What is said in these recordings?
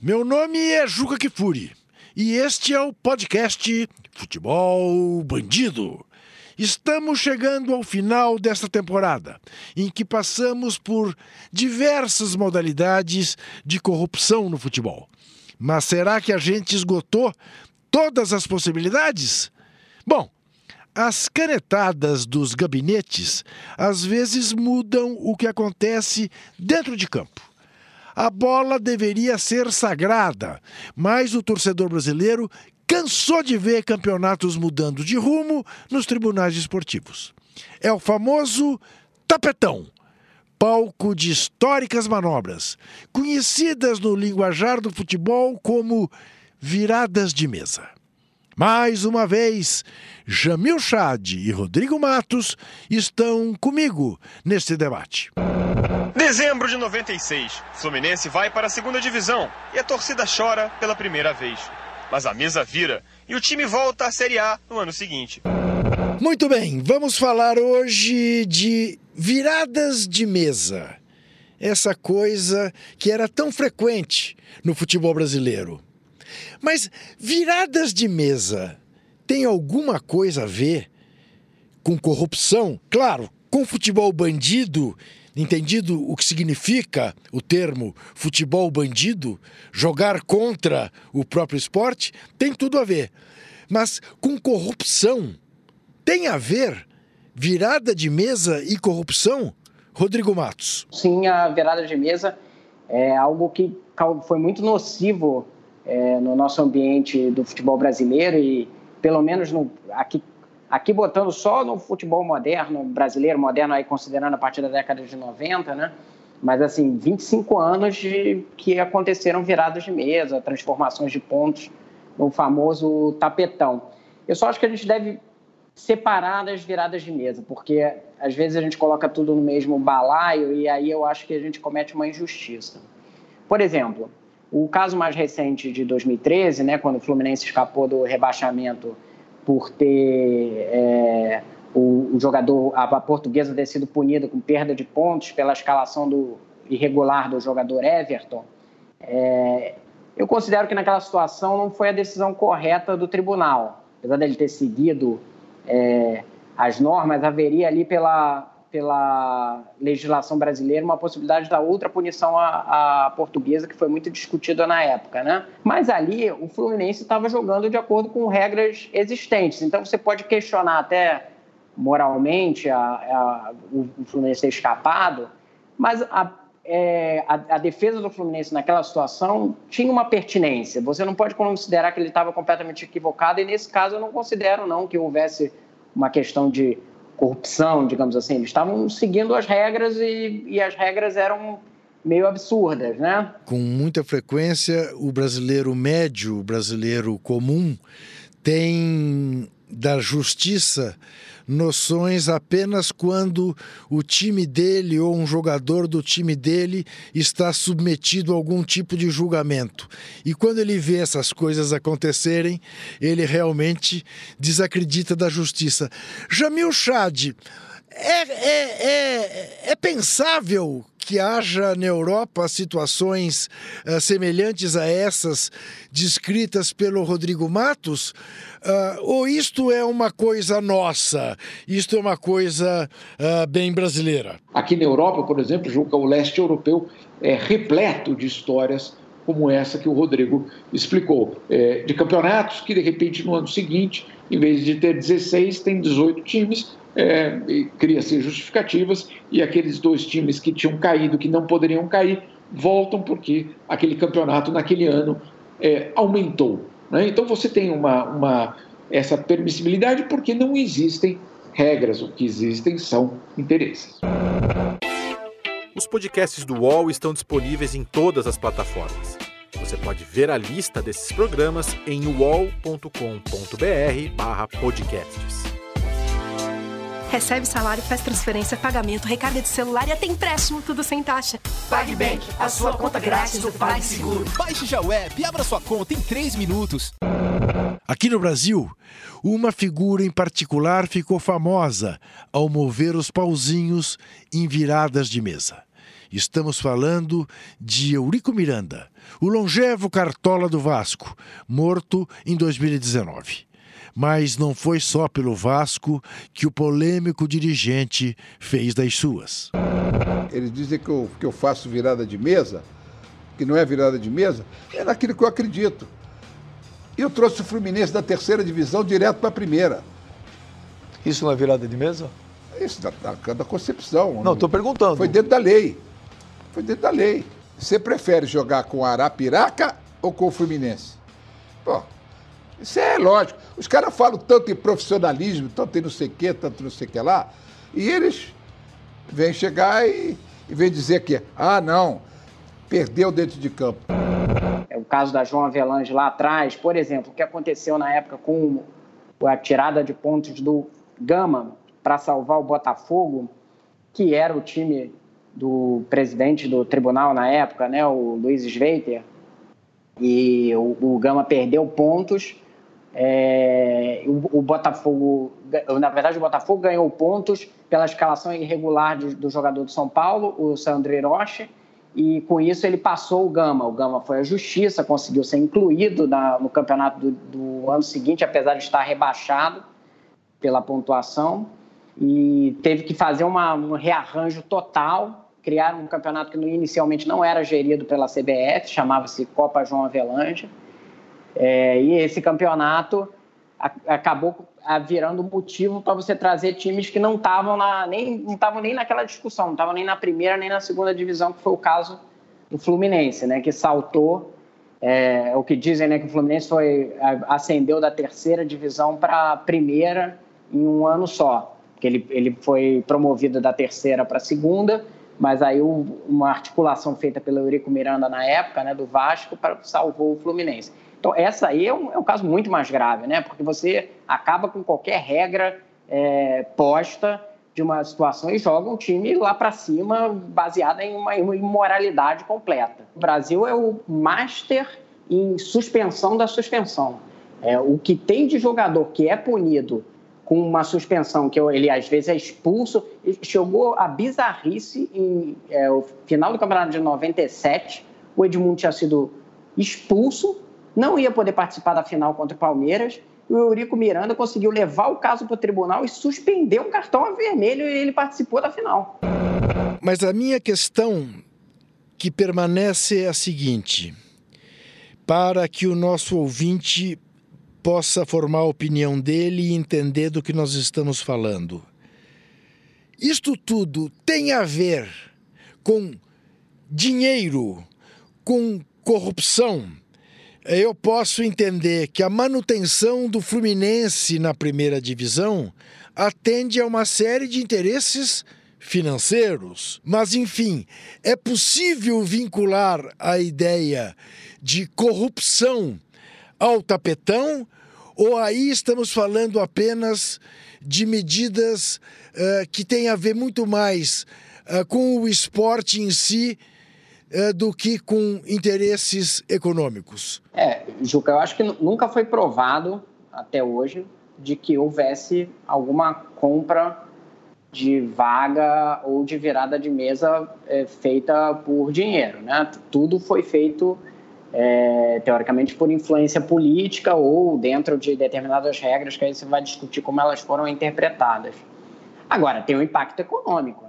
Meu nome é Juca Kifuri e este é o podcast Futebol Bandido. Estamos chegando ao final desta temporada, em que passamos por diversas modalidades de corrupção no futebol. Mas será que a gente esgotou todas as possibilidades? Bom, as canetadas dos gabinetes às vezes mudam o que acontece dentro de campo. A bola deveria ser sagrada, mas o torcedor brasileiro cansou de ver campeonatos mudando de rumo nos tribunais esportivos. É o famoso tapetão palco de históricas manobras, conhecidas no linguajar do futebol como viradas de mesa. Mais uma vez, Jamil Chad e Rodrigo Matos estão comigo neste debate. Dezembro de 96, Fluminense vai para a segunda divisão e a torcida chora pela primeira vez. Mas a mesa vira e o time volta à Série A no ano seguinte. Muito bem, vamos falar hoje de viradas de mesa. Essa coisa que era tão frequente no futebol brasileiro. Mas viradas de mesa tem alguma coisa a ver com corrupção? Claro, com futebol bandido, entendido o que significa o termo futebol bandido, jogar contra o próprio esporte, tem tudo a ver. Mas com corrupção, tem a ver virada de mesa e corrupção? Rodrigo Matos. Sim, a virada de mesa é algo que foi muito nocivo é, no nosso ambiente do futebol brasileiro e pelo menos no, aqui, aqui botando só no futebol moderno, brasileiro moderno, aí considerando a partir da década de 90, né? Mas assim, 25 anos de que aconteceram viradas de mesa, transformações de pontos no famoso tapetão. Eu só acho que a gente deve separar das viradas de mesa, porque às vezes a gente coloca tudo no mesmo balaio e aí eu acho que a gente comete uma injustiça. Por exemplo, o caso mais recente de 2013, né, quando o Fluminense escapou do rebaixamento por ter é, o, o, jogador, a, a, portuguesa ter sido punida com perda de pontos pela escalação do irregular do jogador Everton, é, eu considero que naquela situação não foi a decisão correta do tribunal. Apesar dele ter seguido é, as normas, haveria ali pela pela legislação brasileira uma possibilidade da outra punição à, portuguesa que foi muito discutida na época, né? Mas ali o Fluminense estava jogando de acordo com regras existentes. Então você pode questionar até moralmente a, a, o, Fluminense ter escapado, mas a, é, a, defesa do Fluminense naquela situação tinha uma pertinência. Você não pode considerar que ele estava completamente equivocado e nesse caso eu não considero não que houvesse uma questão de corrupção, digamos assim. Eles estavam seguindo as regras e, e as regras eram meio absurdas, né? Com muita frequência, o brasileiro médio, o brasileiro comum, tem da justiça noções apenas quando o time dele ou um jogador do time dele está submetido a algum tipo de julgamento. E quando ele vê essas coisas acontecerem, ele realmente desacredita da justiça. Jamil Chad, é, é, é, é pensável que haja na Europa situações uh, semelhantes a essas descritas pelo Rodrigo Matos? Uh, ou isto é uma coisa nossa? Isto é uma coisa uh, bem brasileira? Aqui na Europa, por exemplo, julga o leste europeu é repleto de histórias como essa que o Rodrigo explicou, é, de campeonatos que de repente no ano seguinte, em vez de ter 16, tem 18 times é, cria-se justificativas e aqueles dois times que tinham caído, que não poderiam cair, voltam porque aquele campeonato naquele ano é, aumentou. Né? Então você tem uma, uma, essa permissibilidade porque não existem regras, o que existem são interesses. Os podcasts do UOL estão disponíveis em todas as plataformas. Você pode ver a lista desses programas em uol.com.br/podcasts. Recebe salário, faz transferência, pagamento, recarga de celular e até empréstimo, tudo sem taxa. PagBank, a sua conta grátis do PagSeguro. Baixe já o app e abra sua conta em 3 minutos. Aqui no Brasil, uma figura em particular ficou famosa ao mover os pauzinhos em viradas de mesa. Estamos falando de Eurico Miranda, o longevo cartola do Vasco, morto em 2019. Mas não foi só pelo Vasco que o polêmico dirigente fez das suas. Eles dizem que eu, que eu faço virada de mesa, que não é virada de mesa, é naquilo que eu acredito. Eu trouxe o Fluminense da terceira divisão direto para a primeira. Isso não é virada de mesa? Isso, da, da, da concepção. Não, estou perguntando. Foi dentro da lei. Foi dentro da lei. Você prefere jogar com a Arapiraca ou com o Fluminense? Pô, isso é lógico. Os caras falam tanto em profissionalismo, tanto em não sei o quê, tanto não sei o que lá, e eles vêm chegar e, e vêm dizer que, ah, não, perdeu dentro de campo. É o caso da João Avelange lá atrás, por exemplo, o que aconteceu na época com a tirada de pontos do Gama para salvar o Botafogo, que era o time do presidente do tribunal na época, né, o Luiz Sveiter, e o, o Gama perdeu pontos. É, o, o, Botafogo, na verdade, o Botafogo ganhou pontos pela escalação irregular de, do jogador de São Paulo, o Sandro Hiroshi, e com isso ele passou o Gama. O Gama foi à justiça, conseguiu ser incluído na, no campeonato do, do ano seguinte, apesar de estar rebaixado pela pontuação e teve que fazer uma, um rearranjo total, criar um campeonato que inicialmente não era gerido pela CBF, chamava-se Copa João Avelange, é, e esse campeonato a, acabou virando motivo para você trazer times que não estavam nem não estavam nem naquela discussão, não estavam nem na primeira nem na segunda divisão, que foi o caso do Fluminense, né, que saltou é, o que dizem né, que o Fluminense foi ascendeu da terceira divisão para a primeira em um ano só porque ele, ele foi promovido da terceira para a segunda, mas aí uma articulação feita pelo Eurico Miranda na época, né, do Vasco, para, salvou o Fluminense. Então, essa aí é um, é um caso muito mais grave, né, porque você acaba com qualquer regra é, posta de uma situação e joga um time lá para cima baseada em uma imoralidade completa. O Brasil é o master em suspensão da suspensão. É, o que tem de jogador que é punido com uma suspensão que ele às vezes é expulso. Chegou a bizarrice em é, o final do campeonato de 97. O Edmundo tinha sido expulso, não ia poder participar da final contra o Palmeiras. O Eurico Miranda conseguiu levar o caso para o tribunal e suspender um cartão vermelho e ele participou da final. Mas a minha questão que permanece é a seguinte: para que o nosso ouvinte possa formar a opinião dele e entender do que nós estamos falando. Isto tudo tem a ver com dinheiro, com corrupção. Eu posso entender que a manutenção do Fluminense na primeira divisão atende a uma série de interesses financeiros. Mas, enfim, é possível vincular a ideia de corrupção ao tapetão, ou aí estamos falando apenas de medidas uh, que têm a ver muito mais uh, com o esporte em si do que com interesses econômicos? É, Juca, eu acho que nunca foi provado até hoje de que houvesse alguma compra de vaga ou de virada de mesa é, feita por dinheiro, né? Tudo foi feito é, teoricamente por influência política ou dentro de determinadas regras que aí você vai discutir como elas foram interpretadas. Agora, tem um impacto econômico?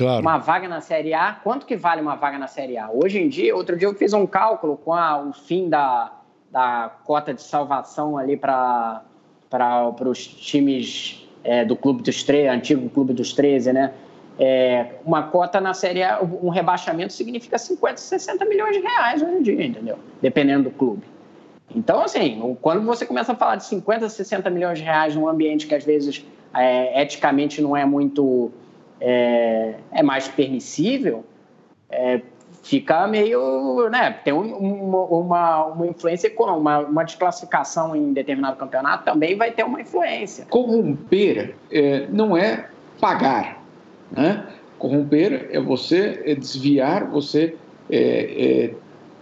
Claro. Uma vaga na Série A, quanto que vale uma vaga na Série A? Hoje em dia, outro dia eu fiz um cálculo com a, o fim da, da cota de salvação ali para os times é, do Clube dos 13, antigo Clube dos 13, né? É, uma cota na Série A, um rebaixamento significa 50, 60 milhões de reais hoje em dia, entendeu? Dependendo do clube. Então, assim, quando você começa a falar de 50, 60 milhões de reais num ambiente que às vezes é, eticamente não é muito. É, é mais permissível, é, fica meio. Né, tem um, uma, uma influência econômica, uma, uma desclassificação em determinado campeonato também vai ter uma influência. Corromper é, não é pagar né? Corromper é você é desviar, você é, é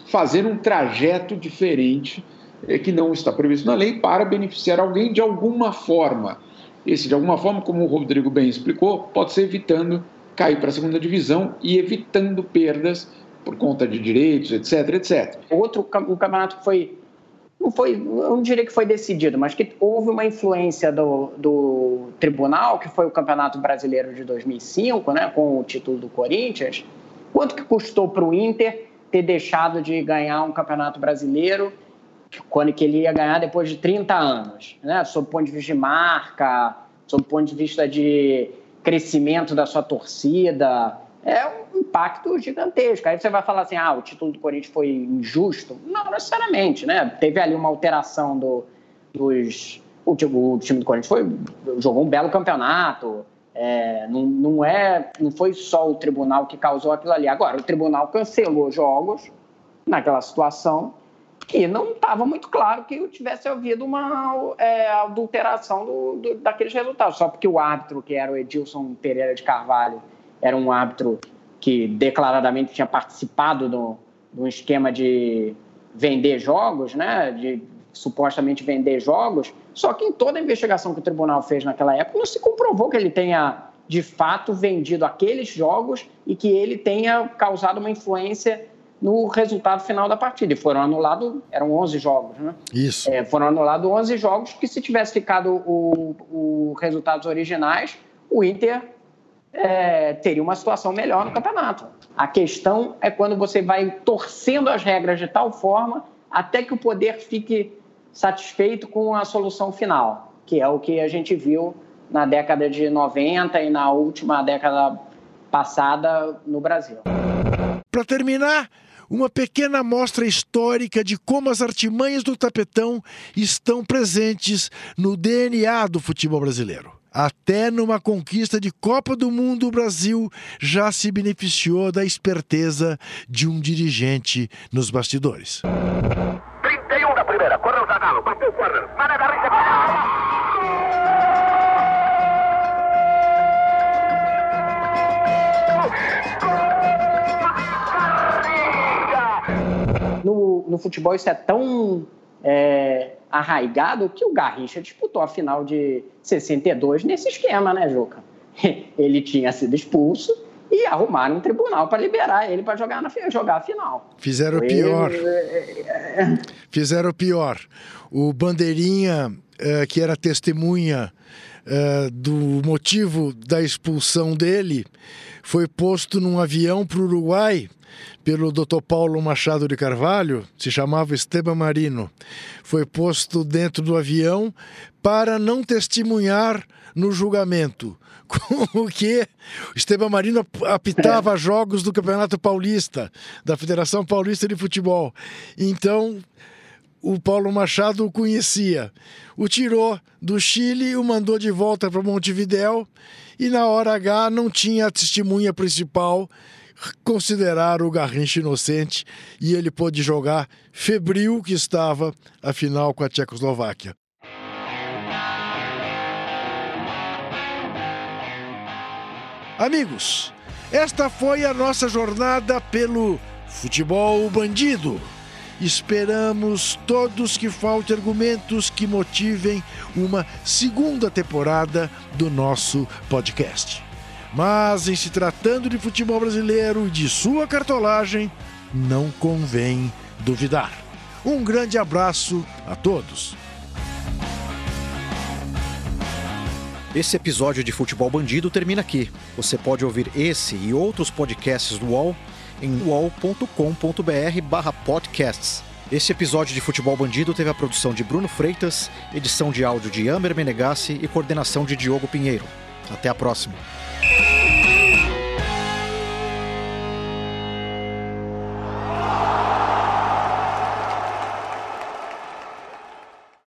fazer um trajeto diferente é, que não está previsto na lei para beneficiar alguém de alguma forma. Esse, de alguma forma, como o Rodrigo bem explicou, pode ser evitando cair para a segunda divisão e evitando perdas por conta de direitos, etc, etc. Outro um campeonato foi não foi, eu não diria que foi decidido, mas que houve uma influência do, do tribunal, que foi o Campeonato Brasileiro de 2005, né, com o título do Corinthians. Quanto que custou para o Inter ter deixado de ganhar um Campeonato Brasileiro quando que ele ia ganhar depois de 30 anos, né? Sob o ponto de vista de marca, sob o ponto de vista de crescimento da sua torcida, é um impacto gigantesco. Aí você vai falar assim, ah, o título do Corinthians foi injusto. Não necessariamente, né? Teve ali uma alteração do, dos... O, o time do Corinthians foi, jogou um belo campeonato, é, não, não, é, não foi só o tribunal que causou aquilo ali. Agora, o tribunal cancelou jogos naquela situação que não estava muito claro que tivesse havido uma é, adulteração do, do, daqueles resultados. Só porque o árbitro, que era o Edilson Pereira de Carvalho, era um árbitro que declaradamente tinha participado do, do esquema de vender jogos, né, de supostamente vender jogos, só que em toda a investigação que o tribunal fez naquela época não se comprovou que ele tenha de fato vendido aqueles jogos e que ele tenha causado uma influência no resultado final da partida. E foram anulados, eram 11 jogos, né? Isso. É, foram anulados 11 jogos que se tivesse ficado os resultados originais, o Inter é, teria uma situação melhor no campeonato. A questão é quando você vai torcendo as regras de tal forma até que o poder fique satisfeito com a solução final, que é o que a gente viu na década de 90 e na última década passada no Brasil. Para terminar, uma pequena amostra histórica de como as artimanhas do tapetão estão presentes no DNA do futebol brasileiro. Até numa conquista de Copa do Mundo, o Brasil já se beneficiou da esperteza de um dirigente nos bastidores. 31 da primeira, correu o bateu o corner, para da No, futebol isso é tão é, arraigado que o Garrincha disputou a final de 62 nesse esquema, né, Juca? Ele tinha sido expulso e arrumaram um tribunal para liberar ele para jogar, na, jogar a final. Fizeram o pior. Fizeram o pior. O Bandeirinha, que era testemunha do motivo da expulsão dele, foi posto num avião para o Uruguai pelo Dr. Paulo Machado de Carvalho, se chamava Esteban Marino, foi posto dentro do avião para não testemunhar no julgamento. Com o que Esteban Marino apitava é. jogos do Campeonato Paulista, da Federação Paulista de Futebol. Então, o Paulo Machado o conhecia. O tirou do Chile, o mandou de volta para Montevidéu e na hora H não tinha a testemunha principal considerar o Garrincha inocente e ele pôde jogar febril que estava a final com a Tchecoslováquia. Amigos, esta foi a nossa jornada pelo futebol bandido. Esperamos todos que falte argumentos que motivem uma segunda temporada do nosso podcast. Mas em se tratando de futebol brasileiro e de sua cartolagem, não convém duvidar. Um grande abraço a todos. Esse episódio de Futebol Bandido termina aqui. Você pode ouvir esse e outros podcasts do UOL em uol.com.br/podcasts. Esse episódio de Futebol Bandido teve a produção de Bruno Freitas, edição de áudio de Amer Menegassi e coordenação de Diogo Pinheiro. Até a próxima.